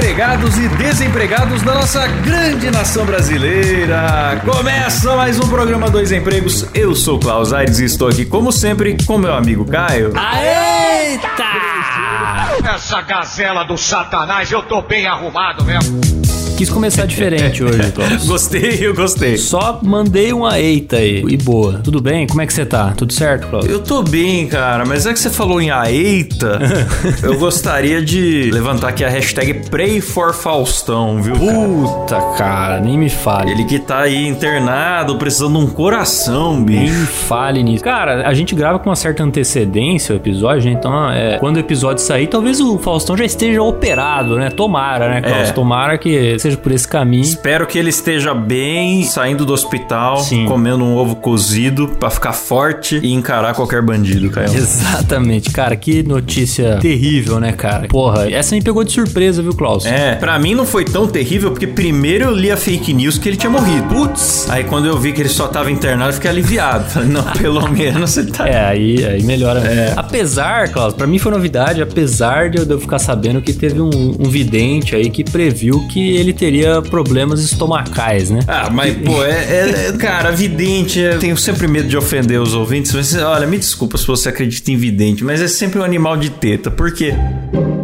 Empregados e desempregados da nossa grande nação brasileira. Começa mais um programa Dois Empregos. Eu sou Klaus Aires e estou aqui, como sempre, com meu amigo Caio. Eita! Essa gazela do satanás, eu tô bem arrumado mesmo. Quis começar diferente hoje, Klaus. Gostei, eu gostei. Só mandei uma eita aí. E boa. Tudo bem? Como é que você tá? Tudo certo, Klaus? Eu tô bem, cara, mas é que você falou em aeita, eu gostaria de levantar aqui a hashtag Pray for Faustão, viu? Puta, cara, nem me fale. Ele que tá aí internado, precisando de um coração, Nem bicho. me fale nisso. Cara, a gente grava com uma certa antecedência o episódio, então é, quando o episódio sair, talvez o Faustão já esteja operado, né? Tomara, né, Klaus? É. Tomara que seja por esse caminho. Espero que ele esteja bem, saindo do hospital, Sim. comendo um ovo cozido pra ficar forte e encarar qualquer bandido, Caio. Exatamente, cara, que notícia terrível, né, cara? Porra, essa me pegou de surpresa, viu, Klaus? É, pra mim não foi tão terrível, porque primeiro eu li a fake news que ele tinha morrido. Putz! Aí quando eu vi que ele só tava internado, eu fiquei aliviado. Falei, não, pelo menos ele tá... É, aí, aí melhora. Apesar, Klaus, pra mim foi novidade, apesar de eu de eu ficar sabendo que teve um, um vidente aí que previu que ele teria problemas estomacais, né? Ah, mas, pô, é, é- é- Cara, vidente, eu tenho sempre medo de ofender os ouvintes, mas olha, me desculpa se você acredita em vidente, mas é sempre um animal de teta, porque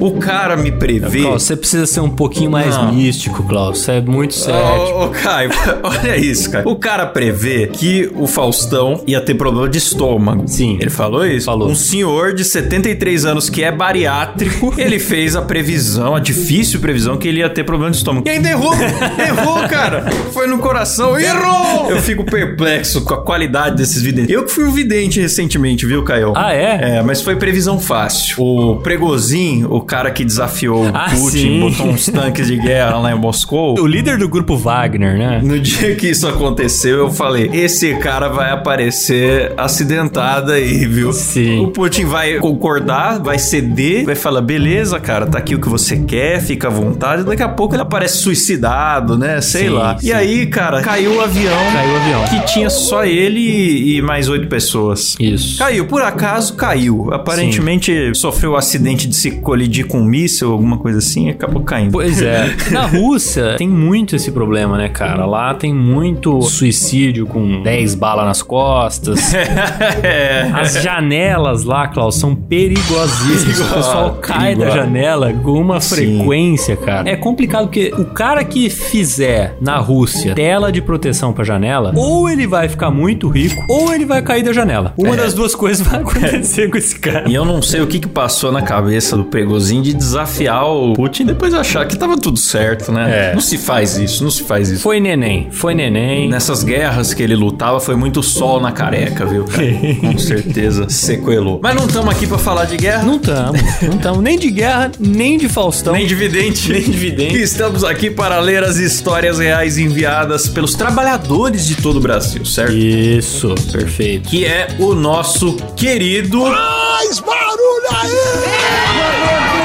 o cara me prevê. Klaus, você precisa ser um pouquinho mais Não. místico, Klaus. Você é muito sério. Ô, ô, Caio, olha isso, cara. O cara prevê que o Faustão ia ter problema de estômago. Sim. Ele falou isso? Falou. Um senhor de 73 anos que é bariátrico, ele fez a previsão, a difícil previsão que ele ia ter problema de estômago. E ainda errou! errou, cara! Foi no coração. Errou! Eu fico perplexo com a qualidade desses videntes. Eu que fui um vidente recentemente, viu, Caio? Ah, é? É, mas foi previsão fácil. O Pregozin, o cara que desafiou o Ah, Putin, sim. botou uns tanques de guerra lá em Moscou. O líder do grupo Wagner, né? No dia que isso aconteceu, eu falei: esse cara vai aparecer acidentado aí, viu? Sim. O Putin vai concordar, vai ceder, vai falar: beleza, cara, tá aqui o que você quer, fica à vontade. Daqui a pouco ele aparece suicidado, né? Sei Sim, lá. sim. E aí, cara, caiu o avião. Caiu o avião. Que tinha só ele e mais oito pessoas. Isso. Caiu, por acaso caiu. Aparentemente sofreu um acidente de se colidir com um míssil, alguma coisa assim, e acabou caindo. Pois é. Na Rússia tem muito esse problema, né, cara? Lá tem muito suicídio com 10 balas nas costas. é. As janelas lá, Klaus, são perigosíssimas. O pessoal cai da janela com uma Sim. frequência, cara. É complicado porque o cara que fizer na Rússia tela de proteção pra janela, ou ele vai ficar muito rico, ou ele vai cair da janela. Uma É. das duas coisas vai acontecer com esse cara. E eu não sei o que que passou na cabeça do De desafiar o Putin e depois achar que tava tudo certo, né? É. Não se faz isso, não se faz isso. Foi neném, foi neném. Nessas guerras que ele lutava, foi muito sol na careca, viu? Com certeza sequelou. Mas não estamos aqui pra falar de guerra. Não tamo, não tamo nem de guerra, nem de Faustão. Nem dividente. Nem dividente. Estamos aqui para ler as histórias reais enviadas pelos trabalhadores de todo o Brasil, certo? Isso, perfeito. Que é o nosso querido. Mais barulho aí! É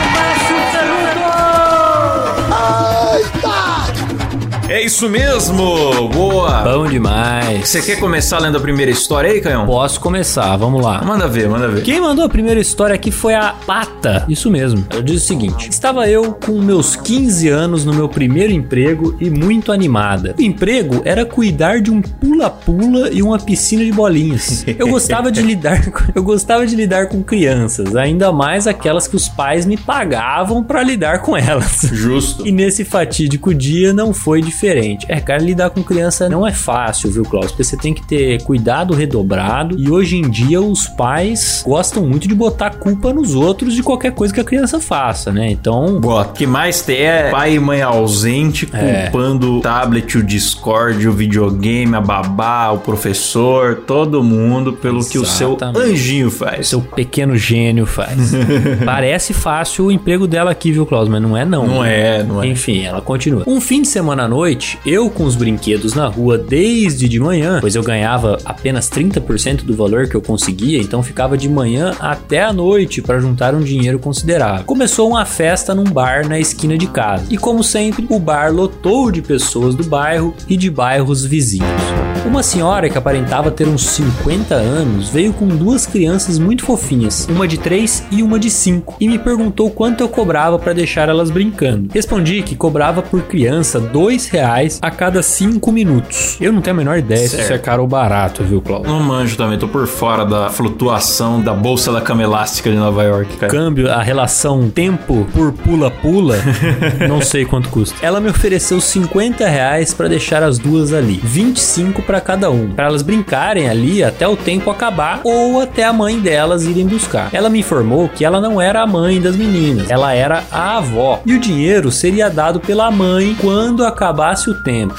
isso mesmo! Boa! Bom demais. Você quer começar lendo a primeira história aí, Canhão? Posso começar, vamos lá. Manda ver, manda ver. Quem mandou a primeira história aqui foi a Pata. Isso mesmo. Ela diz o seguinte: Estava eu com meus 15 anos no meu primeiro emprego e muito animada. O emprego era cuidar de um pula-pula e uma piscina de bolinhas. Eu gostava de lidar com, eu gostava de lidar com crianças, ainda mais aquelas que os pais me pagavam para lidar com elas. Justo. E nesse fatídico dia não foi diferente. É, cara, lidar com criança não é fácil, viu, Klaus? Porque você tem que ter cuidado redobrado. E hoje em dia os pais gostam muito de botar culpa nos outros de qualquer coisa que a criança faça, né? Então. Gosto. O que mais tem é pai e mãe ausente É. culpando o tablet, o Discord, o videogame, a babá, o professor, todo mundo pelo que o seu Exatamente. anjinho faz. Seu pequeno gênio faz. Parece fácil o emprego dela aqui, viu, Klaus? Mas não é, não. Não é, não é. Enfim, ela continua. Um fim de semana à noite, noite, eu com os brinquedos na rua desde de manhã, pois eu ganhava apenas 30% do valor que eu conseguia, então ficava de manhã até a noite para juntar um dinheiro considerável. Começou uma festa num bar na esquina de casa. E como sempre, o bar lotou de pessoas do bairro e de bairros vizinhos. Uma senhora que aparentava ter uns 50 anos veio com duas crianças muito fofinhas, uma de 3 e uma de 5, e me perguntou quanto eu cobrava para deixar elas brincando. Respondi que cobrava por criança dois reais a cada 5 minutos. Eu não tenho a menor ideia se isso é caro ou barato, viu, Cláudio? Não manjo também, tô por fora da flutuação da bolsa da cama elástica de Nova York, cara. Câmbio, a relação tempo por pula-pula, não sei quanto custa. Ela me ofereceu 50 reais para deixar as duas ali, 25 para cada um, para elas brincarem ali até o tempo acabar ou até a mãe delas irem buscar. Ela me informou que ela não era a mãe das meninas, ela era a avó e o dinheiro seria dado pela mãe quando acabasse o tempo.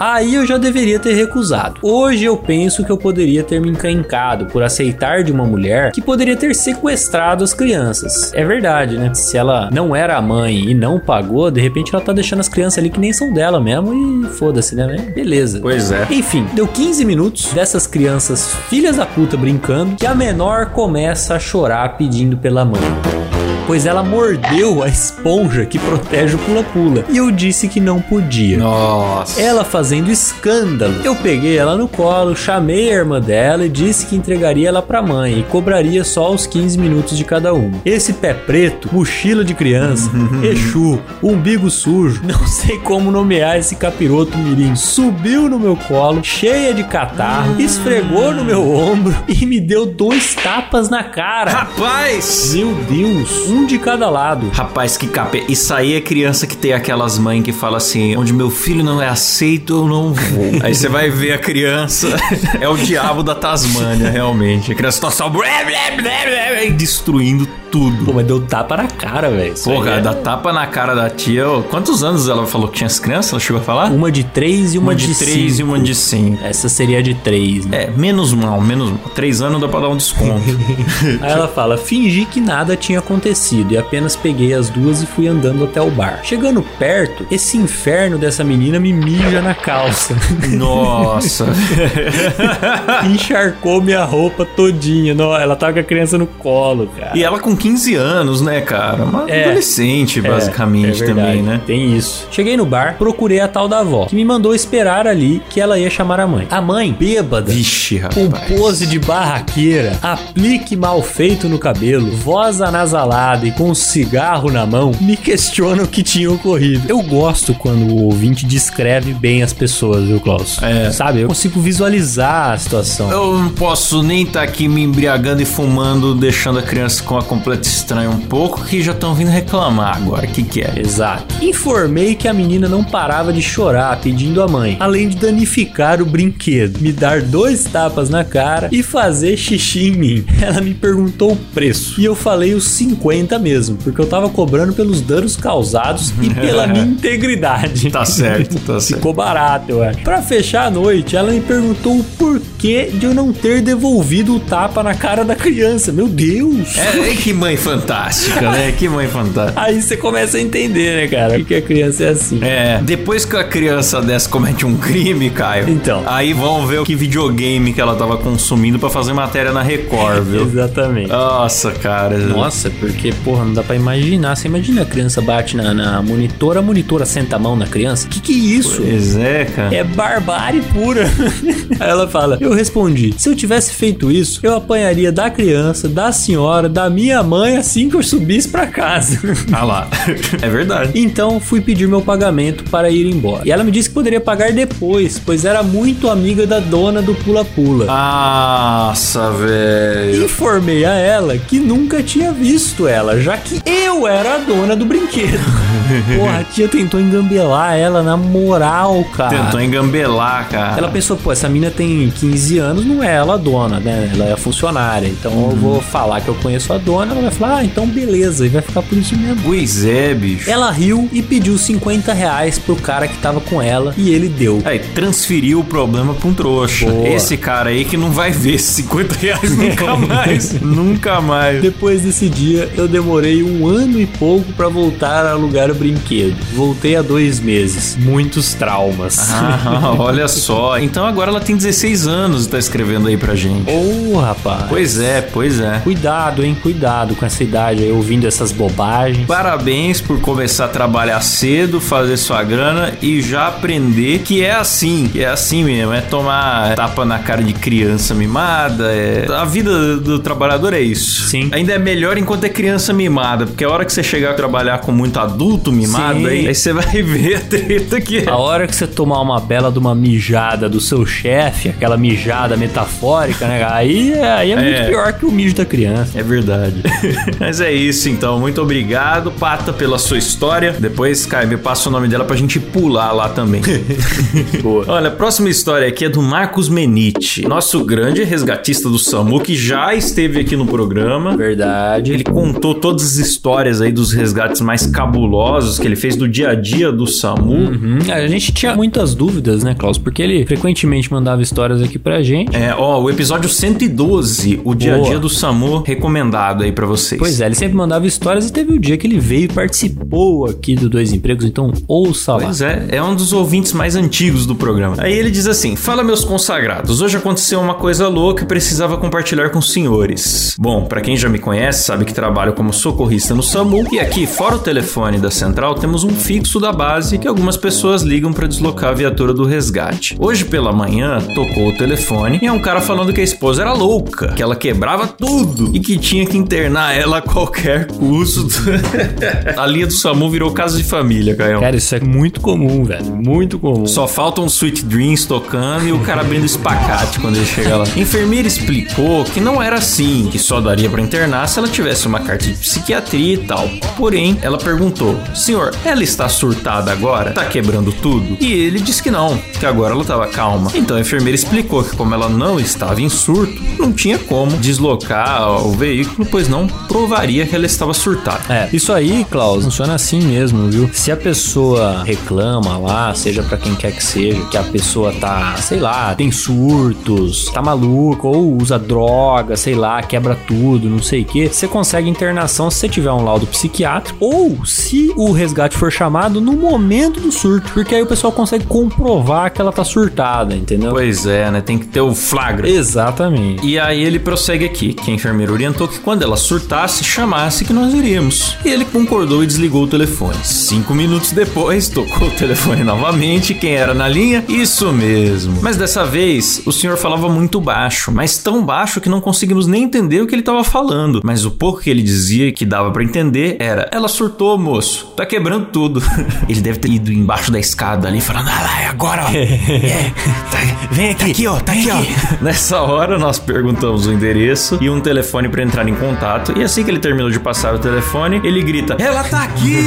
Aí eu já deveria ter recusado. Hoje eu penso que eu poderia ter me encrencado por aceitar de uma mulher que poderia ter sequestrado as crianças. É verdade, né? Se ela não era a mãe e não pagou, de repente ela tá deixando as crianças ali que nem são dela mesmo e foda-se, né? Beleza. Pois é. Enfim, deu 15 minutos dessas crianças filhas da puta brincando que a menor começa a chorar pedindo pela mãe pois ela mordeu a esponja que protege o pula-pula. E eu disse que não podia. Nossa. Ela fazendo escândalo. Eu peguei ela no colo, chamei a irmã dela e disse que entregaria ela pra mãe e cobraria só os 15 minutos de cada uma. Esse pé preto, mochila de criança, Exu, umbigo sujo, não sei como nomear esse capiroto mirim, subiu no meu colo, cheia de catarro, esfregou no meu ombro e me deu dois tapas na cara. Rapaz! Meu Deus, um de cada lado. Rapaz, que capê. Isso aí é criança que tem aquelas mães que fala assim: onde meu filho não é aceito, eu não vou. aí você vai ver a criança. é o diabo da Tasmânia, realmente. A criança tá só destruindo tudo. Pô, mas deu tapa na cara, velho. Porra, é- dá tapa na cara da tia. Ô, Quantos anos ela falou que tinha as crianças? Ela chegou a falar? Uma de três e uma, Uma de três e uma de cinco. Essa seria a de três, né? É, menos mal, menos mal. Três anos dá pra dar um desconto. Aí ela fala: fingi que nada tinha acontecido e apenas peguei as duas e fui andando até o bar. Chegando perto, esse inferno dessa menina me mija na calça. Nossa. Encharcou minha roupa todinha. Não, ela tava com a criança no colo, cara. E ela com 15 anos, né, cara? Uma É. adolescente, basicamente, é verdade, também, né? Tem isso. Cheguei no bar, procurei a tal da avó, que me mandou esperar ali que ela ia chamar a mãe. A mãe, bêbada, Vixe, com rapaz. pose de barraqueira, aplique mal feito no cabelo, voz anasalada e com um cigarro na mão, me questiona o que tinha ocorrido. Eu gosto quando o ouvinte descreve bem as pessoas, viu, Klaus? É. Sabe? Eu consigo visualizar a situação. Eu não posso nem estar aqui me embriagando e fumando, deixando a criança com a completa estranha um pouco, que já estão vindo reclamar agora. O que, que é? Exato. Informei que a menina não parava de chorar pedindo a mãe, além de danificar o brinquedo, me dar dois tapas na cara e fazer xixi em mim. Ela me perguntou o preço e eu falei os 50 mesmo, porque eu tava cobrando pelos danos causados e pela minha integridade. Tá certo, tá certo. Ficou barato, eu acho. Pra fechar a noite, ela me perguntou o porquê de eu não ter devolvido o tapa na cara da criança. Meu Deus! É, é, que mãe fantástica, né? Que mãe fantástica. Aí você começa a entender, né, cara? Que a criança é assim. É, depois que a criança dessa comete um crime, Caio. Então. Aí vão ver o que videogame que ela tava consumindo pra fazer matéria na Record, viu? Exatamente. Nossa, cara. Nossa, porque, porra, não dá pra imaginar. Você imagina a criança bate na, na monitora, a monitora senta a mão na criança? Que que é isso? Pois é, cara. É barbárie pura. Aí ela fala: Eu respondi, se eu tivesse feito isso, eu apanharia da criança, da senhora, da minha mãe assim que eu subisse pra casa. Ah lá. É verdade. Então fui pedir meu pagamento para ir embora. E ela me disse que poderia pagar depois, pois era muito amiga da dona do pula-pula. Nossa, velho. Informei a ela que nunca tinha visto ela, já que eu era a dona do brinquedo. Porra, a tia tentou engambelar ela na moral, cara. Tentou engambelar, cara. Ela pensou, pô, essa mina tem 15 anos, não é ela a dona, né? Ela é a funcionária. Então eu vou falar que eu conheço a dona, ela vai falar, ah, então beleza, e vai ficar por isso mesmo. Pois é, bicho. Ela riu e pediu 50 reais pro cara que tava com ela e ele deu. Aí, transferiu o problema pra um trouxa. Boa. Esse cara aí que não vai ver esses 50 reais nunca mais. nunca mais. Depois desse dia, eu demorei um ano e pouco pra voltar a alugar o brinquedo. Voltei há dois meses. Muitos traumas. Ah, olha só. Então agora ela tem 16 anos e tá escrevendo aí pra gente. Ô, rapaz. Pois é, pois é. Cuidado, hein? Cuidado com essa idade aí, ouvindo essas bobagens. Parabéns por começar a trabalhar cedo, fazer sua grana e já aprender que é assim, que é assim mesmo, é tomar tapa na cara de criança mimada, é... a vida do trabalhador é isso. Sim. Ainda é melhor enquanto é criança mimada, porque a hora que você chegar a trabalhar com muito adulto mimado, Sim. aí, aí você vai ver a treta que é. A hora que você tomar uma bela de uma mijada do seu chefe, aquela mijada metafórica, né? Aí, é- aí é, muito É. pior que o mijo da criança. É verdade. Mas é isso então. Muito obrigado, Pata, pela sua história. Depois, Caio, me passa o nome dela pra gente pular lá também. Boa. Olha, a próxima história aqui é do Marcos Menite, nosso grande resgatista do SAMU, que já esteve aqui no programa. Verdade. Ele contou todas as histórias aí dos resgates mais cabulosos que ele fez do dia a dia do SAMU. Uhum. A gente tinha muitas dúvidas, né, Klaus? Porque ele frequentemente mandava histórias aqui pra gente. É, ó, o episódio 112, o dia a dia do SAMU, recomendado aí pra vocês. Pois é, ele sempre mandava histórias e teve o dia que ele veio e participou aqui do Dois Empregos, então ouça lá. Pois é, é um dos ouvintes mais antigos do programa. Aí ele diz assim: Fala, meus consagrados, hoje aconteceu uma coisa louca e precisava compartilhar com os senhores. Bom, pra quem já me conhece, sabe que trabalho como socorrista no SAMU e aqui, fora o telefone da central, temos um fixo da base que algumas pessoas ligam pra deslocar a viatura do resgate. Hoje pela manhã, tocou o telefone e é um cara falando que a esposa era louca, que ela quebrava tudo e que tinha que internar ela a qualquer custo. a linha do SAMU virou casa de família, Caio. Cara, isso é muito comum, velho. Muito comum. Só faltam Sweet Dreams tocando e o cara abrindo espacate quando ele chega lá. A enfermeira explicou que não era assim, que só daria pra internar se ela tivesse uma carta de psiquiatria e tal. Porém, ela perguntou: Senhor, ela está surtada agora? Tá quebrando tudo? E ele disse que não, que agora ela tava calma. Então a enfermeira explicou que, como ela não estava em surto, não tinha como deslocar o veículo, pois não provaria que ela estava surtada. É, isso aí, Klaus, funciona assim mesmo, viu? Se a pessoa reclama lá, seja pra quem quer que seja, que a pessoa tá, sei lá, tem surtos, tá maluco, ou usa droga, sei lá, quebra tudo, não sei o que, você consegue internação se você tiver um laudo psiquiátrico, ou se o resgate for chamado no momento do surto, porque aí o pessoal consegue comprovar que ela tá surtada, entendeu? Pois é, né? Tem que ter o flagra. Exatamente. E aí ele prossegue aqui, que a enfermeira orientou que quando ela surtasse, chamasse que nós iríamos. E ele concordou e desligou o telefone. Cinco minutos depois, tocou o telefone novamente. Quem era na linha? Isso mesmo. Mas dessa vez, o senhor falava muito baixo, mas tão baixo que não conseguimos nem entender o que ele estava falando. Mas o pouco que ele dizia que dava pra entender era: Ela surtou, moço. Tá quebrando tudo. ele deve ter ido embaixo da escada ali, falando: Ah lá, é agora, ó. É, tá- vem aqui, aqui, ó, tá aqui, ó. Nessa hora, nós perguntamos o endereço e um telefone pra entrar em contato. E assim que ele terminou de passar o telefone, ele grita: Ela tá aqui!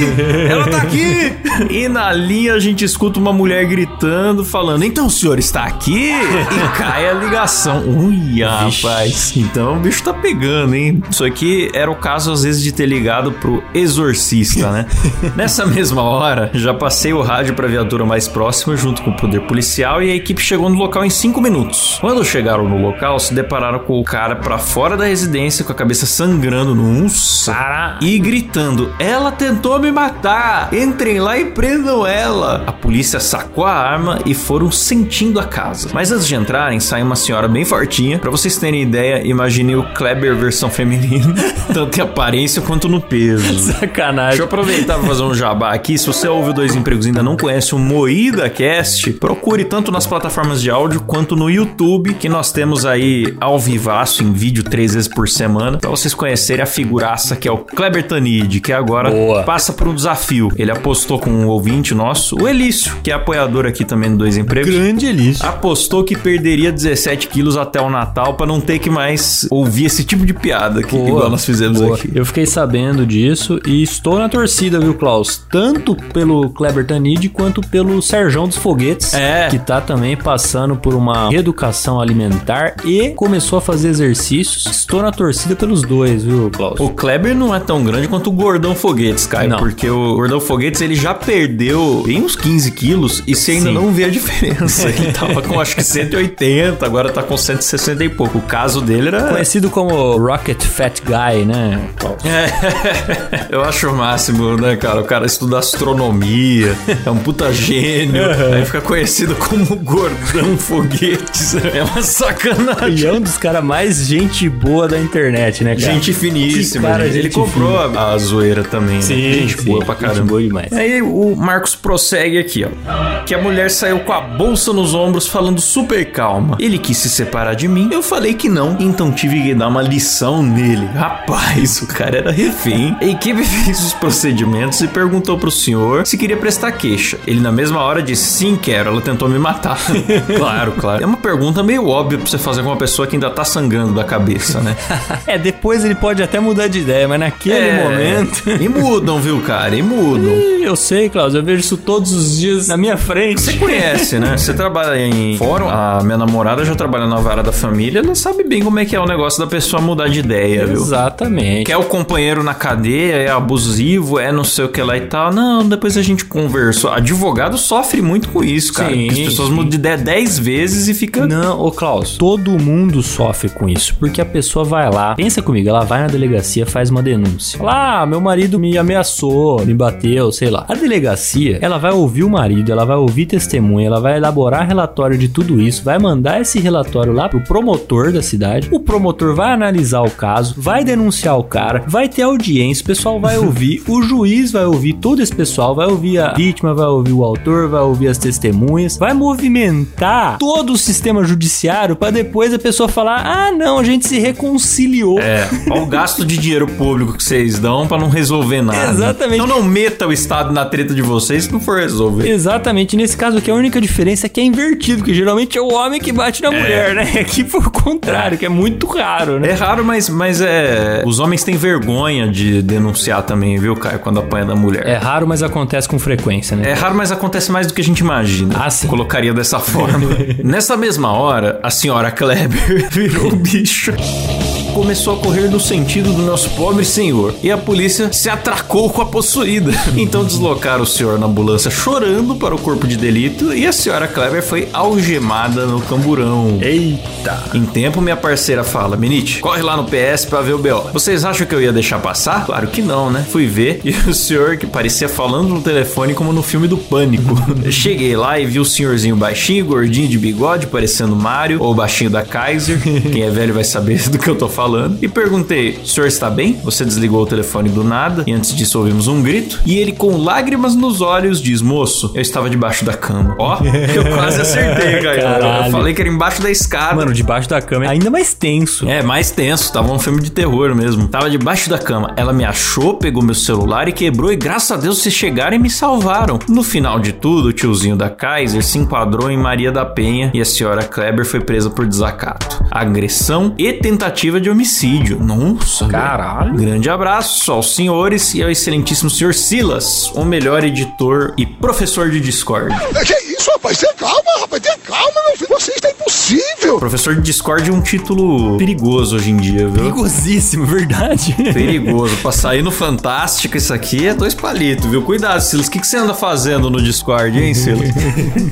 Ela tá aqui! E na linha a gente escuta uma mulher gritando, falando: Então o senhor está aqui? E cai a ligação. Ui, rapaz. Então o bicho tá pegando, hein? Isso aqui era o caso, às vezes, de ter ligado pro exorcista, né? Nessa mesma hora, já passei o rádio pra viatura mais próxima junto com o poder policial e a equipe chegou no local em 5 minutos. Quando chegaram no local, se depararam com o cara pra fora da residência com a cabeça sangrando no unça e gritando: Ela tentou me matar! Entrem lá e prendam ela! A polícia sacou a arma e foram sentindo a casa. Mas antes de entrarem, sai uma senhora bem fortinha. Pra vocês terem ideia, imagine o Kleber versão feminina, tanto em aparência quanto no peso. Deixa Sacanagem. eu aproveitar pra fazer um jabá aqui. Se você ouve o Dois Empregos e ainda não conhece o Moída Cast, procure tanto nas plataformas de áudio quanto no YouTube, que nós temos aí ao vivaço em vídeo três vezes por semana, pra vocês conhecerem a figuraça que é o Kleber Tanid, que agora Boa. passa por um desafio. Ele apostou com um ouvinte nosso, o Elício, que é apoiador aqui também do Dois Empregos. Grande Elício. Apostou que perderia 17 quilos até o Natal pra não ter que mais ouvir esse tipo de piada que Boa, igual nós fizemos boa. aqui. Eu fiquei sabendo disso e estou na torcida, viu, Klaus? Tanto pelo Kleber Tanid quanto pelo Serjão dos Foguetes, É. que tá também passando por uma reeducação alimentar e começou a fazer exercícios. Estou na torcida pelos dois, viu, Klaus? O Kleber não é tão grande quanto o Gordão Foguetes, Caio. Não. Porque o Gordão Foguetes ele já perdeu bem uns 15 quilos e você ainda Sim. não vê a diferença. Ele tava com acho que 180, agora tá com 160 e pouco. O caso dele era. Conhecido como Rocket Fat Guy, né, Klaus? É, eu acho o máximo, né, cara? O cara estuda astronomia, é um puta gênio, aí fica conhecido como Gordão Foguetes. É uma sacanagem. E é um dos caras mais gente boa da internet, né, cara? Gente finíssima. Cara, gente. Ele gente comprou a, a zoeira também, né? Gente boa pra Gente caramba. boa demais. Aí o Marcos prossegue aqui, ó. Que a mulher saiu com a bolsa nos ombros falando super calma. Ele quis se separar de mim. Eu falei que não. Então tive que dar uma lição nele. Rapaz, o cara era refém. A equipe fez os procedimentos e perguntou pro senhor se queria prestar queixa. Ele na mesma hora disse sim, quero. Ela tentou me matar. claro, claro. É uma pergunta meio óbvia pra você fazer com uma pessoa que ainda tá sangrando da cabeça, né? É, depois ele pode até mudar de ideia, mas naquele É. momento. E mudam, viu, cara? E mudam. Eu sei, Klaus, eu vejo isso todos os dias na minha frente. Você conhece, né? Você trabalha em fórum, a minha namorada já trabalha na vara da família, ela sabe bem como é que é o negócio da pessoa mudar de ideia, viu? Exatamente. Quer o companheiro na cadeia, é abusivo, é não sei o que lá e tal. Não, depois a gente conversou. Advogado sofre muito com isso, cara. Sim, as pessoas sim. mudam de ideia 10 vezes e fica. Não, ô Klaus, todo mundo sofre com isso, porque a pessoa vai lá, pensa comigo, ela vai na delegacia, faz uma denúncia. Fala, ah, meu marido me ameaçou, me bateu, sei lá. A delegacia, ela vai ouvir o marido, ela vai ouvir testemunha, ela vai elaborar relatório de tudo isso, vai mandar esse relatório lá pro promotor da cidade. O promotor vai analisar o caso, vai denunciar o cara, vai ter audiência, o pessoal vai ouvir, o juiz vai ouvir todo esse pessoal, vai ouvir a vítima, vai ouvir o autor, vai ouvir as testemunhas, vai movimentar todo o sistema judiciário pra depois a pessoa falar: "Ah, não, a gente se reconciliou". É, olha o gasto de dinheiro público que vocês dão pra não resolver nada. Exatamente. Então não meta o Estado na treta de vocês se não for resolver. Exatamente, nesse caso aqui a única diferença é que é invertido, que geralmente é o homem que bate na mulher, né? Aqui foi o contrário, que é muito raro, né? É raro, mas, mas é. Os homens têm vergonha de denunciar também, viu, Caio, quando apanha da mulher. É raro, mas acontece com frequência, né? É raro, mas acontece mais do que a gente imagina. Ah, sim. Colocaria dessa forma. Nessa mesma hora, a senhora Kleber virou bicho. Começou a correr no sentido do nosso pobre senhor. E a polícia se atracou com a possuída. Então deslocaram o senhor na ambulância chorando para o corpo de delito. E a senhora Kleber foi algemada no camburão. Eita! Em tempo, minha parceira fala: Menite, corre lá no PS pra ver o BO. Vocês acham que eu ia deixar passar? Claro que não, né? Fui ver e o senhor que parecia falando no telefone como no filme do Pânico. Cheguei lá e vi o senhorzinho baixinho, gordinho de bigode, parecendo Mario, ou baixinho da Kaiser. Quem é velho vai saber do que eu tô falando. E perguntei: O senhor está bem? Você desligou o telefone do nada e antes disso ouvimos um grito. E ele, com lágrimas nos olhos, diz: Moço, eu estava debaixo da cama. Ó, eu quase acertei, cara. Eu falei que era embaixo da escada. Mano, debaixo da cama é ainda mais tenso. É, mais tenso, tava um filme de terror mesmo. Tava debaixo da cama. Ela me achou, pegou meu celular e quebrou, e graças a Deus vocês chegaram e me salvaram. No final de tudo, o tiozinho da Kaiser se enquadrou em Maria da Penha e a senhora Kleber foi presa por desacato, agressão e tentativa de homicídio. Nossa, Caralho. Grande abraço aos senhores e ao excelentíssimo senhor Silas, o melhor editor e professor de Discord. É, Que isso, rapaz? Tenha calma, rapaz. Tenha calma, meu filho. Você está impossível. Professor de Discord é um título perigoso hoje em dia, viu? Perigosíssimo, verdade. Perigoso. pra sair no Fantástico, isso aqui é dois palitos, viu? Cuidado, Silas. O que, que você anda fazendo no Discord, hein, Silas?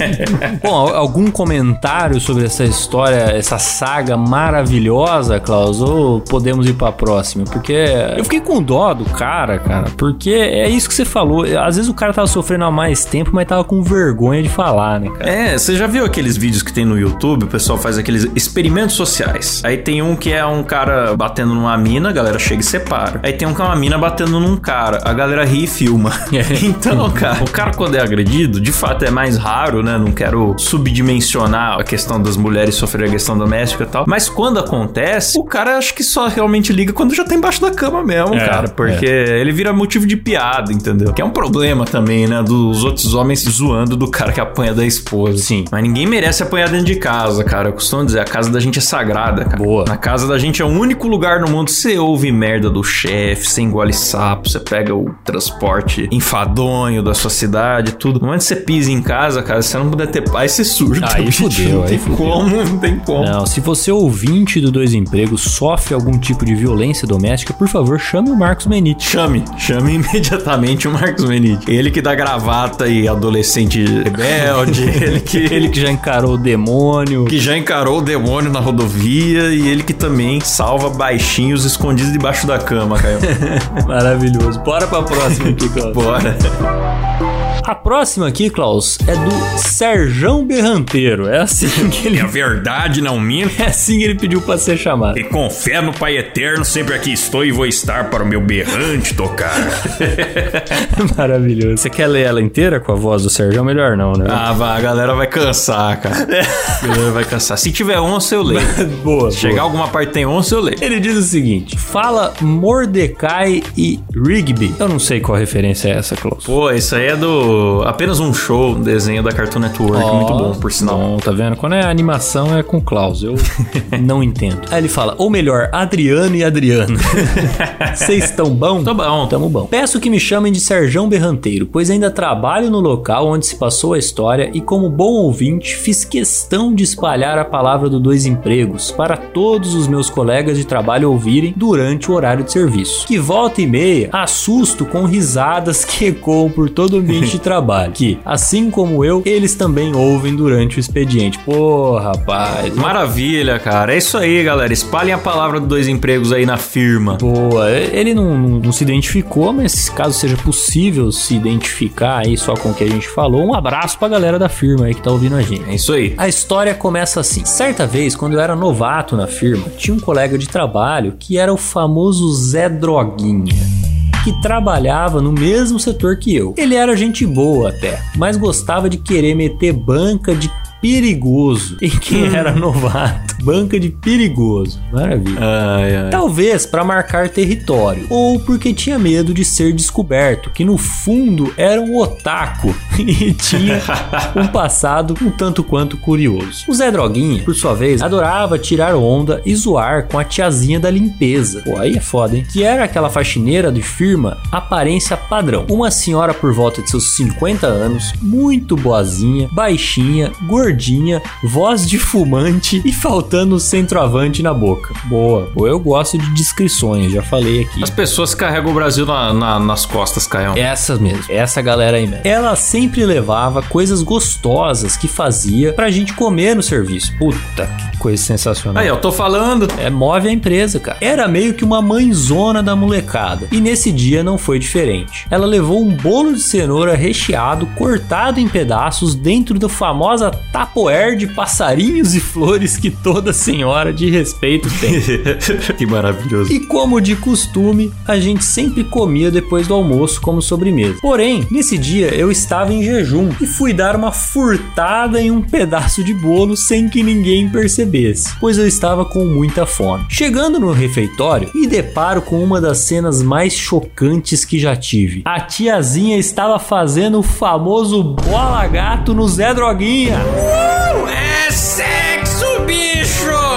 Bom, al- algum comentário sobre essa história, essa saga maravilhosa, Klaus? Ou podemos ir pra próxima? Porque eu fiquei com dó do cara, cara. Porque é isso que você falou. Às vezes o cara tava sofrendo há mais tempo, mas tava com vergonha de falar, né, cara? É, você já viu aqueles vídeos que tem no YouTube? O pessoal faz aqueles experimentos sociais. Aí tem um que é um cara batendo numa mina, a galera chega e separa. Aí tem um que é uma mina batendo num cara, a galera ri e filma. então, cara, o cara quando é agredido, de fato é mais raro, né? Não quero subdimensionar a questão das mulheres sofrerem agressão doméstica e tal. Mas quando acontece, o cara acho que só realmente liga quando já tá embaixo da cama mesmo, É, cara. Porque ele vira motivo de piada, entendeu? Que é um problema também, né? Dos outros homens zoando do cara que apanha da esposa. Sim. Mas ninguém merece apanhar dentro de casa, cara. Eu costumo dizer, a casa da gente é sagrada, cara. Boa. Na casa da gente é o único lugar no mundo que você ouve merda do chefe, você engole sapo, você pega o transporte enfadonho da sua cidade, tudo. No momento que você pisa em casa, cara, se você não puder ter paz, você surta. Aí bicho. fudeu, Não aí tem fudeu. como, não tem como. Não, se você ouvinte do Dois Empregos sofre algum tipo de violência doméstica, por favor, chame o Marcos Menite. Chame, chame imediatamente o Marcos Menide. Ele que dá gravata e adolescente rebelde, ele que, Ele que já encarou o demônio. Que já encarou o demônio na rodovia e ele que também salva baixinhos escondidos debaixo da cama, Caio. Maravilhoso. Bora pra próxima aqui, Klaus. Bora. A próxima aqui, Klaus, é do Serjão Berranteiro. É assim que ele, a verdade não minto. é assim que ele pediu pra ser chamado. E com fé no Pai Eterno, sempre aqui estou e vou estar para o meu berrante tocar. Maravilhoso. Você quer ler ela inteira com a voz do Serjão? Melhor não, né? Ah, vai, a galera vai cansar, cara. A galera vai cansar. Se tiver onça, eu leio. boa. Se chegar boa. alguma parte que tem onça, eu leio. Ele diz o seguinte: fala Mordecai e Rigby. Eu não sei qual referência é essa, Klaus. Pô, isso aí é do. Apenas um show, um desenho da Cartoon Network. Ó, muito bom, por sinal. Bom, tá vendo? Quando é animação é com Klaus. Eu não entendo. Aí ele fala, ou melhor, Adriano e Adriano. Vocês estão bom? Tô bom. Tamo bom. Peço que me chamem de Serjão Berranteiro, pois ainda trabalho no local onde se passou a história e, como bom ouvinte, fiz questão de espalhar a palavra do Dois Empregos para todos os meus colegas de trabalho ouvirem durante o horário de serviço. Que volta e meia assusto com risadas que ecoam por todo o ambiente de trabalho. Que, assim como eu, eles também ouvem durante o expediente. Pô, rapaz. Maravilha, cara. É isso aí, galera. Espalhem a palavra dos dois empregos aí na firma. Boa, ele não, não- não se identificou, mas caso seja possível se identificar aí só com o que a gente falou, um abraço pra galera da firma aí que tá ouvindo a gente. É isso aí. A história começa assim. Certa vez, quando eu era novato na firma, tinha um colega de trabalho que era o famoso Zé Droguinha. Que trabalhava no mesmo setor que eu. Ele era gente boa até, mas gostava de querer meter banca de perigoso em quem era novato. Banca de perigoso. Maravilha. Ai, ai. Talvez para marcar território, ou porque tinha medo de ser descoberto, que no fundo era um otaku e tinha um passado um tanto quanto curioso. O Zé Droguinha, por sua vez, adorava tirar onda e zoar com a tiazinha da limpeza. Pô, aí é foda, hein? Que era aquela faxineira de firma aparência padrão. Uma senhora por volta de seus 50 anos, muito boazinha, baixinha, gordinha, voz de fumante e faltando o centroavante na boca. Boa, boa. Eu gosto de descrições, já falei aqui. As pessoas carregam o Brasil na- na- nas costas, Caio. Essas mesmo, essa galera aí mesmo. Ela sempre levava coisas gostosas que fazia pra gente comer no serviço. Puta, que coisa sensacional. Aí, eu tô falando. É, move a empresa, cara. Era meio que uma mãezona da molecada. E nesse dia não foi diferente. Ela levou um bolo de cenoura recheado, cortado em pedaços, dentro da famosa tapoer de passarinhos e flores que toda senhora de respeito tem. que maravilhoso. E como de costume, a gente sempre comia depois do almoço como sobremesa. Porém, nesse dia eu estava em jejum e fui dar uma furtada em um pedaço de bolo sem que ninguém percebesse, pois eu estava com muita fome. Chegando no refeitório, me deparo com uma das cenas mais chocantes que já tive. A tiazinha estava fazendo o famoso bola gato no Zé Droguinha. É sexo, bicho!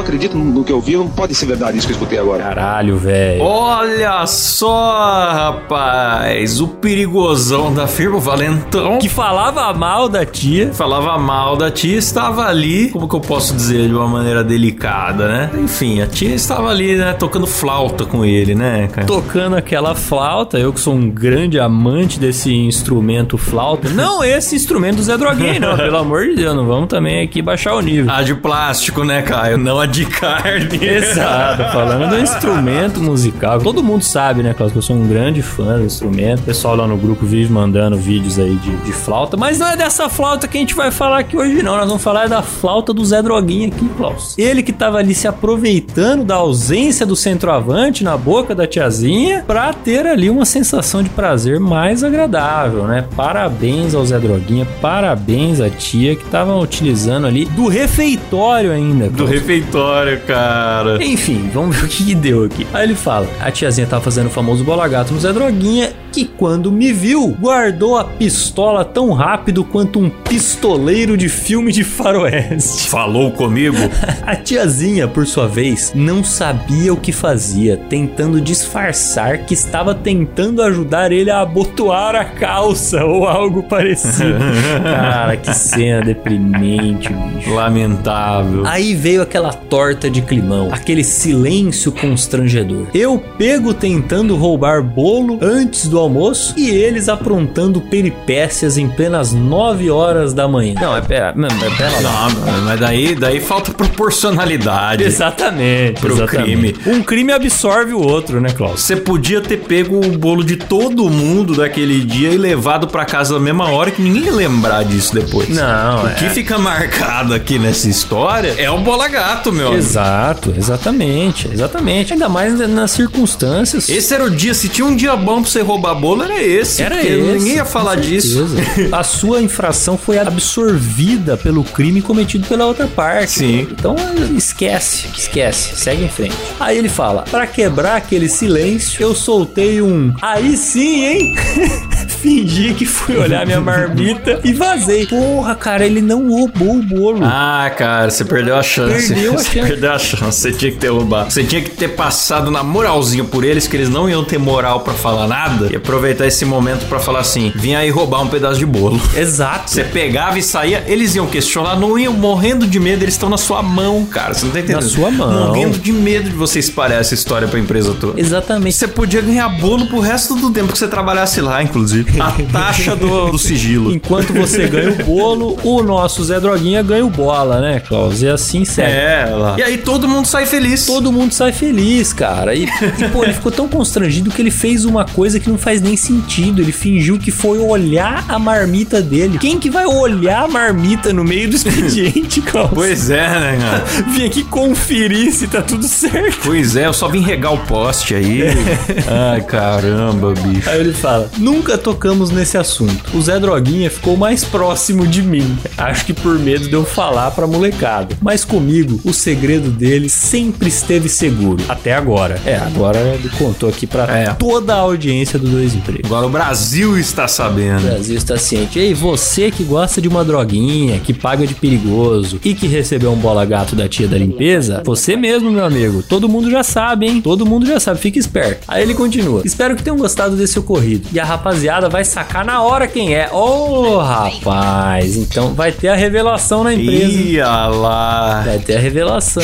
Não acredito no que eu vi, não pode ser verdade isso que eu escutei agora. Caralho, velho. Olha só, rapaz. O perigosão da firma, o Valentão. Que falava mal da tia. falava mal da tia estava ali, como que eu posso dizer de uma maneira delicada, né? Enfim, a tia estava ali, né, tocando flauta com ele, né, cara? tocando aquela flauta. Eu que sou um grande amante desse instrumento flauta. Não esse instrumento do Zé Droguinha, não. Pelo amor de Deus, não vamos também aqui baixar o nível. A de plástico, né, Caio? Não a de carne. Exato, falando do instrumento musical. Todo mundo sabe, né, Klaus, que eu sou um grande fã do instrumento. O pessoal lá no grupo vive mandando vídeos aí de, de flauta. Mas não é dessa flauta que a gente vai falar aqui hoje, não. Nós vamos falar da flauta do Zé Droguinha aqui, Klaus. Ele que tava ali se aproveitando da ausência do centroavante na boca da tiazinha pra ter ali uma sensação de prazer mais agradável, né? Parabéns ao Zé Droguinha, parabéns à tia que estavam utilizando ali do refeitório ainda. Do Klaus. Refeitório, cara. Enfim, vamos ver o que, que deu aqui. Aí ele fala: a tiazinha tava fazendo o famoso bola gato no Zé Droguinha que quando me viu, guardou a pistola tão rápido quanto um pistoleiro de filme de faroeste. Falou comigo? A tiazinha, por sua vez, não sabia o que fazia, tentando disfarçar que estava tentando ajudar ele a abotoar a calça ou algo parecido. Cara, que cena deprimente, bicho. Lamentável. Aí veio aquela torta de climão, aquele silêncio constrangedor. Eu pego tentando roubar bolo antes do almoço e eles aprontando peripécias em plenas 9 horas da manhã. Não, é pera, não, é pera lá. Não, mas daí, daí falta proporcionalidade. Exatamente, Pro exatamente. Um crime absorve o outro, né, Klaus? Você podia ter pego o bolo de todo mundo daquele dia e levado pra casa na mesma hora que ninguém ia lembrar disso depois. Não, O é. que fica marcado aqui nessa história é o bola gato, meu. amigo. Exato, exatamente, exatamente. Ainda mais nas circunstâncias. Esse era o dia, se tinha um dia bom pra você roubar bolo, era esse. Era esse. Ninguém ia falar disso. A sua infração foi absorvida pelo crime cometido pela outra parte. Sim. Então esquece, esquece, segue em frente. Aí ele fala: Pra quebrar aquele silêncio, eu soltei um. Aí sim, hein? Fingi que fui olhar minha marmita e vazei. Porra, cara, ele não roubou o bolo. Ah, cara, você perdeu a chance. Perdeu a você chance. perdeu a chance. Você tinha que ter roubado. Você tinha que ter passado na moralzinha por eles, que eles não iam ter moral pra falar nada. E aproveitar esse momento pra falar assim: vim aí roubar um pedaço de bolo. Exato. Você pegava e saía, eles iam questionar, não iam morrendo de medo, eles estão na sua mão, cara. Você não tá entendendo? Na sua mão. Morrendo de medo de você espalhar essa história pra empresa toda. Exatamente. Você podia ganhar bolo pro resto do tempo que você trabalhasse lá, inclusive. A taxa do, do sigilo. Enquanto você ganha o bolo, o nosso Zé Droguinha ganha o bola, né, Klaus? E assim segue. É, lá. E aí todo mundo sai feliz. Todo mundo sai feliz, cara. E, e, pô, ele ficou tão constrangido que ele fez uma coisa que não faz nem sentido. Ele fingiu que foi olhar a marmita dele. Quem que vai olhar a marmita no meio do expediente, Klaus? Pois é, né, cara? Vim aqui conferir se tá tudo certo. Pois é, eu só vim regar o poste aí. Ai, caramba, bicho. Aí ele fala: Nunca tocamos nesse assunto. O Zé Droguinha ficou mais próximo de mim. Acho que por medo de eu falar pra molecada. Mas comigo, o segredo dele sempre esteve seguro. Até agora. É, agora ele contou aqui pra É. toda a audiência do Dois Empregos. Agora o Brasil está O sabendo. Brasil está ciente. Ei, você que gosta de uma droguinha, que paga de perigoso e que recebeu um bola gato da tia da limpeza, você mesmo, meu amigo. Todo mundo já sabe, hein? Todo mundo já sabe, fica esperto. Aí ele continua. Espero que tenham gostado desse ocorrido. E a rapaziada vai sacar na hora quem é. Ô, rapaz, então vai ter a revelação na empresa. Ia lá. Vai ter a revelação.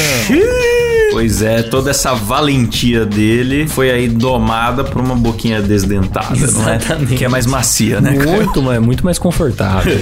Pois é, toda essa valentia dele foi aí domada por uma boquinha desdentada, não é? Exatamente. Que é mais macia, né? Muito mais, muito mais confortável.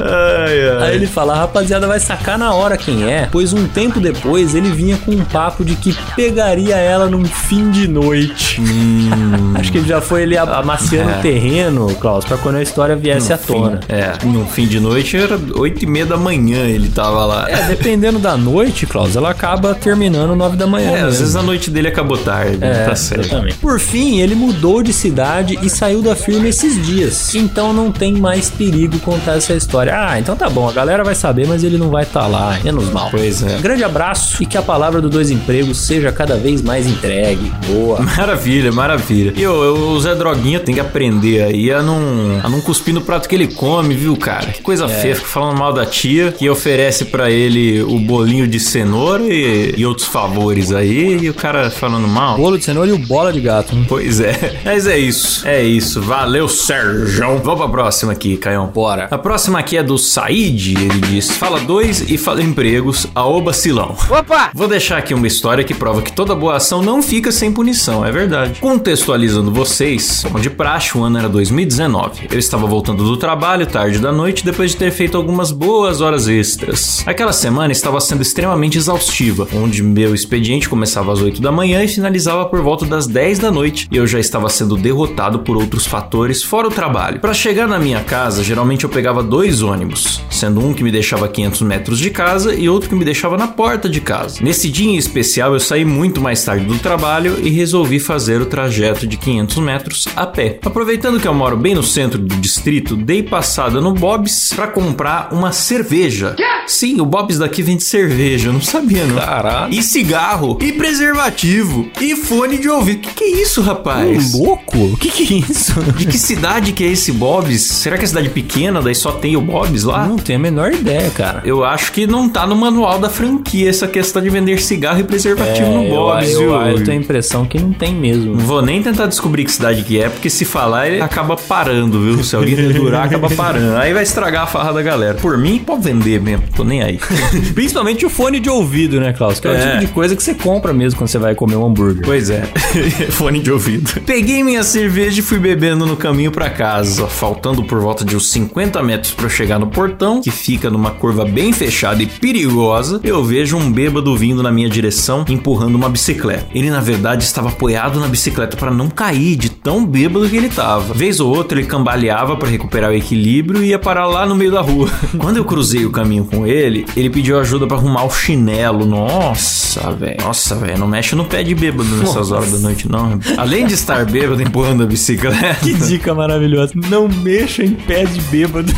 Ai, ai. Aí ele fala, rapaziada vai sacar na hora quem é, pois um tempo depois ele vinha com um papo de que pegaria ela num fim de noite. Acho que ele já foi ele amaciando É. o terreno, Klaus, pra quando a história viesse à tona. É, no fim de noite era oito e meia da manhã ele tava lá. É, dependendo da noite, Klaus, ela acaba terminando nove da manhã. É, às mesmo. vezes a noite dele acabou tarde, É, tá certo. exatamente. Por fim, ele mudou de cidade e saiu da firma esses dias. Então não tem mais perigo contar essa história. Ah, então tá bom, a galera vai saber, mas ele não vai estar lá, menos mal. Pois é. Grande abraço e que a palavra do dois empregos seja cada vez mais entregue. Boa. Maravilha, maravilha. E o, Zé Droguinha tem que aprender aí a não, a não cuspir no prato que ele come, viu, cara? Que coisa feia, fica falando mal da tia que oferece pra ele o bolinho de cenoura e, e outros favores aí, e o cara falando mal. Bolo de cenoura e o bola de gato. né? Pois é. Mas é isso. É isso. Valeu, Sérgio. Vamos pra próxima aqui, Caião. Bora. A próxima aqui é do Said. Ele diz: Fala dois e fala empregos, a Silão. Opa! Vou deixar aqui uma história que prova que toda boa ação não fica sem punição, é verdade. Contextualizando vocês, como de praxe, o ano era 2019. Eu estava voltando do trabalho tarde da noite depois de ter feito algumas boas horas extras. Aquela semana estava sendo extremamente exaustiva, onde meu expediente começava às 8 da manhã e finalizava por volta das 10 da noite, e eu já estava sendo derrotado por outros fatores fora o trabalho. Para chegar na minha casa, geralmente eu pegava dois ônibus, sendo um que me deixava a 500 metros de casa e outro que me deixava na porta de casa. Nesse dia em especial, eu saí muito mais tarde do trabalho e resolvi fazer o trajeto de 500 metros a pé. Aproveitando que eu moro bem no centro do distrito, dei passada no Bob's para comprar uma cerveja. Sim, o Bob's daqui vende cerveja, não sabia, não. Caralho. E cigarro, e preservativo, e fone de ouvido. Que que é isso, rapaz? louco? O que que é isso? De que cidade que é esse Bob's? Será que é cidade pequena, daí só tem o Bob's lá? Não tenho a menor ideia, cara. Eu acho que não tá no manual da franquia essa questão de vender cigarro e preservativo no É, Bob's, eu, viu? eu, eu tenho a impressão que não tem mesmo. Não vou nem tentar descobrir que cidade que é, porque se falar, ele acaba parando, viu? Se alguém dedurar, acaba parando. Aí vai estragar a farra da galera. Por mim, pode vender mesmo, tô nem aí. Principalmente o fone de ouvido, né, Klaus? Que é, o É. tipo de coisa que você compra mesmo quando você vai comer um hambúrguer. Pois é, fone de ouvido. Peguei minha cerveja e fui bebendo no caminho pra casa, faltando por volta de uns 50 metros pra eu chegar no portão, que fica numa curva bem fechada e perigosa. Eu vejo um bêbado vindo na minha direção, empurrando uma bicicleta. Ele na verdade estava apoiado na bicicleta pra não cair de tão bêbado que ele tava. Vez ou outra ele cambaleava pra recuperar o equilíbrio e ia parar lá no meio da rua. Quando eu cruzei o caminho com ele, ele pediu ajuda pra arrumar o chinelo. Nossa, velho. Nossa, velho, não mexe no pé de bêbado nessas horas da noite, não. Além de estar bêbado empurrando a bicicleta. Que dica maravilhosa. Não mexa em pé de bêbado.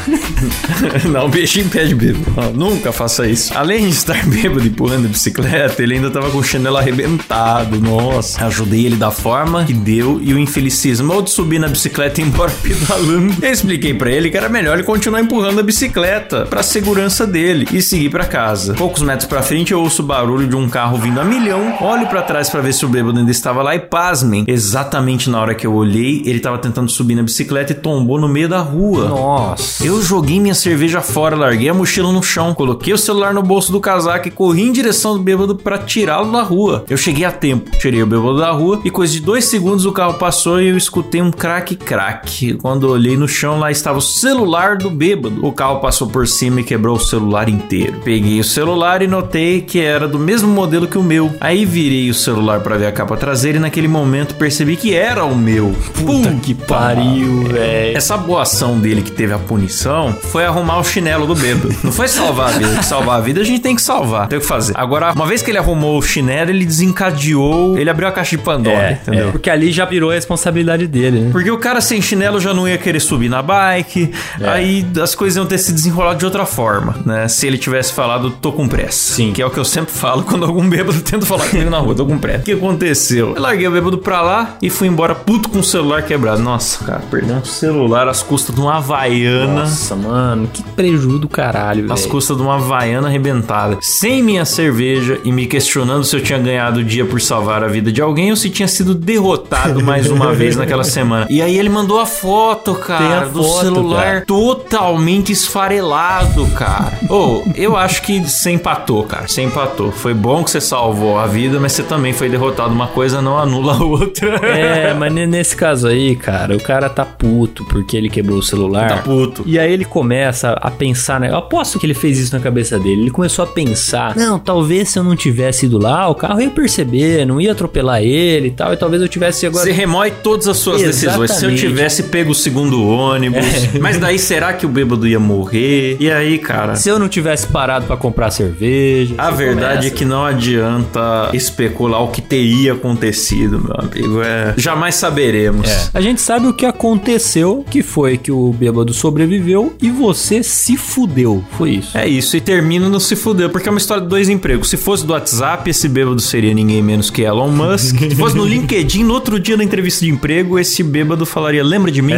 não mexa em pé de bêbado. Nunca faça isso. Além de estar bêbado empurrando a bicicleta, ele ainda tava com o chinelo arrebentado. Nossa. Ajudei ele da forma que deu e o infeliz cismou de subir na bicicleta e ir embora pedalando. Eu expliquei pra ele que era melhor ele continuar empurrando a bicicleta pra segurança dele e seguir pra casa. Poucos metros pra frente eu ouço o barulho de um carro vindo a milhão. Olho pra trás pra ver se o bêbado ainda estava lá e pasmem. Exatamente na hora que eu olhei, ele tava tentando subir na bicicleta e tombou no meio da rua. Nossa. Eu joguei minha cerveja fora, larguei a mochila no chão, coloquei o celular no bolso do casaco e corri em direção do bêbado pra tirá-lo da rua. Eu cheguei a tempo, tirei o bêbado da rua e coisa de dois segundos o carro passou e eu escutei um craque-craque. Quando eu olhei no chão, lá estava o celular do bêbado. O carro passou por cima e quebrou o celular inteiro. Peguei o celular e notei que era do mesmo modelo que o meu. Aí virei o celular pra ver a capa traseira e naquele momento percebi que era o meu. Puta que pariu, velho. Essa boa ação dele que teve a punição foi arrumar o chinelo do bêbado. Não foi salvar a vida. Salvar a vida a gente tem que salvar. Tem o que fazer. Agora, uma vez que ele arrumou o chinelo, ele desencadeou. Ele abriu a caixa de Pandora, É, entendeu? é, porque ali já virou a responsabilidade dele, né? Porque o cara sem chinelo já não ia querer subir na bike, É. aí as coisas iam ter se desenrolado de outra forma, né? Se ele tivesse falado, tô com pressa. Sim. Que é o que eu sempre falo quando algum bêbado tenta falar comigo na rua, tô com pressa. O que aconteceu? Eu larguei o bêbado pra lá e fui embora puto com o celular quebrado. Nossa, cara, perdeu um celular às custas de uma Havaiana. Nossa, mano, que prejuízo do caralho, Às custas de uma Havaiana arrebentada. Sem minha cerveja e me questionando se eu tinha ganhado o dia por salvar a vida de alguém ou se tinha sido derrotado mais uma vez naquela semana. E aí ele mandou a foto, cara, a do foto, celular cara. totalmente esfarelado, cara. Ô, eu acho que você empatou, cara. Você empatou. Foi bom que você salvou a vida, mas você também foi derrotado. Uma coisa não anula a outra. É, mas ne- nesse caso aí, cara, o cara tá puto porque ele quebrou o celular. Tá puto. E aí ele começa a pensar, né? Eu aposto que ele fez isso na cabeça dele. Ele começou a pensar: não, talvez se eu não tivesse ido lá, o carro ia perceber, não ia atropelar ele e tal, e talvez eu tivesse agora. Você remói todas as suas decisões. Se eu Exatamente. tivesse pego o segundo ônibus, mas daí será que o bêbado ia morrer? E aí, cara? Se eu não tivesse parado pra comprar cerveja. A verdade começa. é que não adianta especular o que teria acontecido, meu amigo. É, jamais saberemos. É. A gente sabe o que aconteceu, que foi que o bêbado sobreviveu e você se fudeu. Foi isso. É isso, e termina no se fudeu, porque é uma história de dois empregos. Se fosse do WhatsApp, esse bêbado seria ninguém menos que Elon Musk. Se fosse no LinkedIn, no outro dia da entrevista de emprego, esse bêbado falaria: Lembra de mim?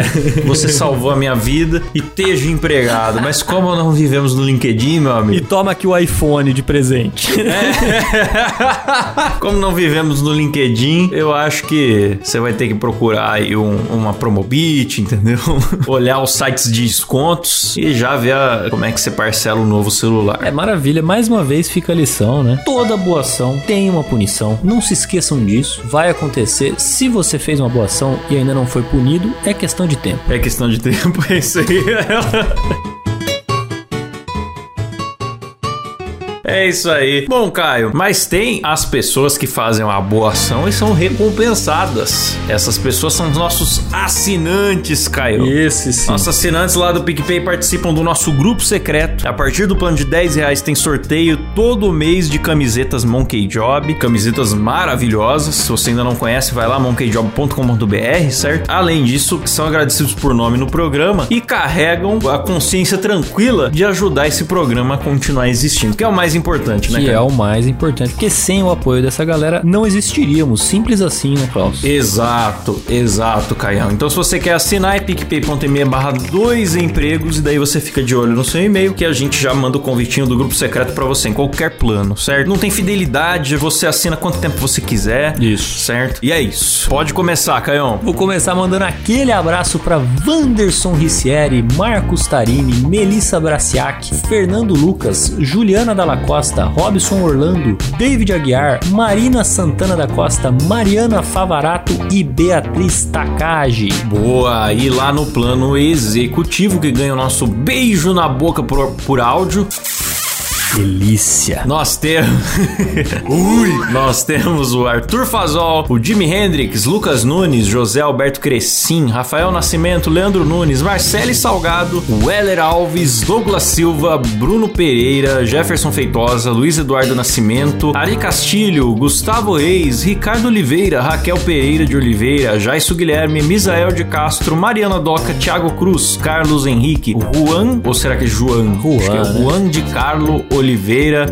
Você salvou a minha vida e esteja empregado. Mas como não vivemos no LinkedIn, meu E amigo? toma aqui o iPhone de presente. Como não vivemos no LinkedIn, eu acho que você vai ter que procurar aí um- uma Promobit, entendeu? Olhar os sites de descontos e já ver a- como é que você parcela o novo celular. É maravilha, mais uma vez fica a lição, né? Toda boa ação tem uma punição. Não se esqueçam disso. Vai acontecer. Se você fez uma boa ação e ainda não foi punido, é questão de tempo. É questão de tempo, é isso aí. É isso aí. Bom, Caio, mas tem as pessoas que fazem uma boa ação e são recompensadas. Essas pessoas são os nossos assinantes, Caio. Esse sim. Nossos assinantes lá do PicPay participam do nosso grupo secreto. A partir do plano de 10 reais tem sorteio todo mês de camisetas Monkey Job. Camisetas maravilhosas. Se você ainda não conhece, vai lá monkeyjob.com.br, certo? Além disso, são agradecidos por nome no programa e carregam a consciência tranquila de ajudar esse programa a continuar existindo, que é o mais importante, né, Que é cara? o mais importante, porque sem o apoio dessa galera não existiríamos. Simples assim, né, Klaus? Exato, exato, Caião. Então, se você quer assinar, é picpay.me barra dois empregos, e daí você fica de olho no seu e-mail, que a gente já manda o convitinho do grupo secreto pra você em qualquer plano, certo? Não tem fidelidade, você assina quanto tempo você quiser. Isso. Certo? E é isso. Pode começar, Caião. Vou começar mandando aquele abraço para Wanderson Ricieri, Marcos Tarini, Melissa Braciac, Fernando Lucas, Juliana Dalla Costa, Robson Orlando, David Aguiar, Marina Santana da Costa, Mariana Favarato e Beatriz Takagi. Boa, e lá no plano executivo que ganha o nosso beijo na boca por, por áudio, Delícia. nós temos. Ui! Nós temos o Arthur Fazol, o Jimi Hendrix, Lucas Nunes, José Alberto Crescim, Rafael Nascimento, Leandro Nunes, Marcele Salgado, Weller Alves, Douglas Silva, Bruno Pereira, Jefferson Feitosa, Luiz Eduardo Nascimento, Ari Castilho, Gustavo Reis, Ricardo Oliveira, Raquel Pereira de Oliveira, Jaisso Guilherme, Misael de Castro, Mariana Doca, Thiago Cruz, Carlos Henrique, Juan, ou será que é Juan? Juan, Acho que é né? Juan de Carlo Oliveira,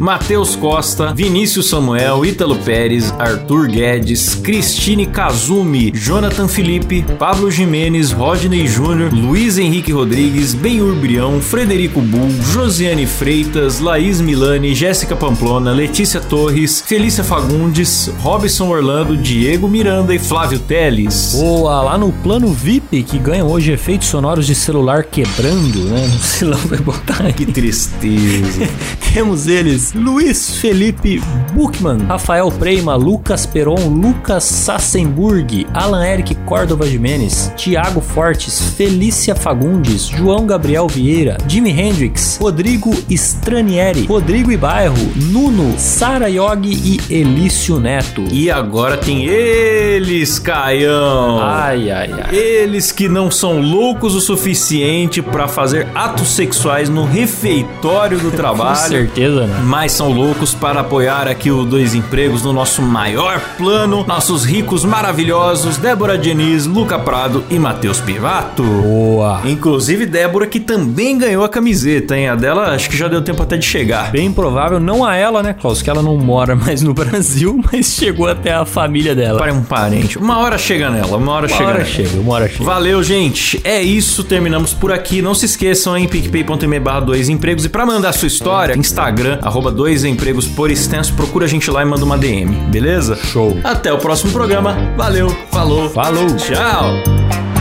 Matheus Costa, Vinícius Samuel, Ítalo Pérez, Arthur Guedes, Cristine Kazumi, Jonathan Felipe, Pablo Jimenez, Rodney Júnior, Luiz Henrique Rodrigues, Benhur Brião, Frederico Bull, Josiane Freitas, Laís Milani, Jéssica Pamplona, Letícia Torres, Felícia Fagundes, Robson Orlando, Diego Miranda e Flávio Teles. Boa, lá no plano VIP, que ganham hoje efeitos sonoros de celular quebrando, né? Não sei lá vai botar Que aqui. tristeza. Temos eles: Luiz Felipe Buchmann, Rafael Preima, Lucas Peron, Lucas Sassenburg, Alan Eric Córdova Jimenez, Tiago Fortes, Felícia Fagundes, João Gabriel Vieira, Jimi Hendrix, Rodrigo Stranieri, Rodrigo Ibairro, Nuno, Sara Yogi e Elício Neto. E agora tem eles, Caião. Ai, ai, ai. Eles que não são loucos o suficiente pra fazer atos sexuais no refeitório do trabalho. Certeza, né? Mas são loucos para apoiar aqui o Dois Empregos no nosso maior plano. Nossos ricos maravilhosos, Débora Diniz, Luca Prado e Matheus Pivato. Boa. Inclusive Débora que também ganhou a camiseta, hein? A dela acho que já deu tempo até de chegar. Bem provável, não a ela, né, Klaus? Que ela não mora mais no Brasil, mas chegou até a família dela. Para um parente. Uma hora chega nela, uma hora Uma chega hora nela. chega, uma hora chega. Valeu, gente. É isso, terminamos por aqui. Não se esqueçam em picpay.me barra dois empregos. E pra mandar sua história, Instagram, arroba dois empregos por extenso, procura a gente lá e manda uma DM, beleza? Show. Até o próximo programa. Valeu, falou, Falou. tchau.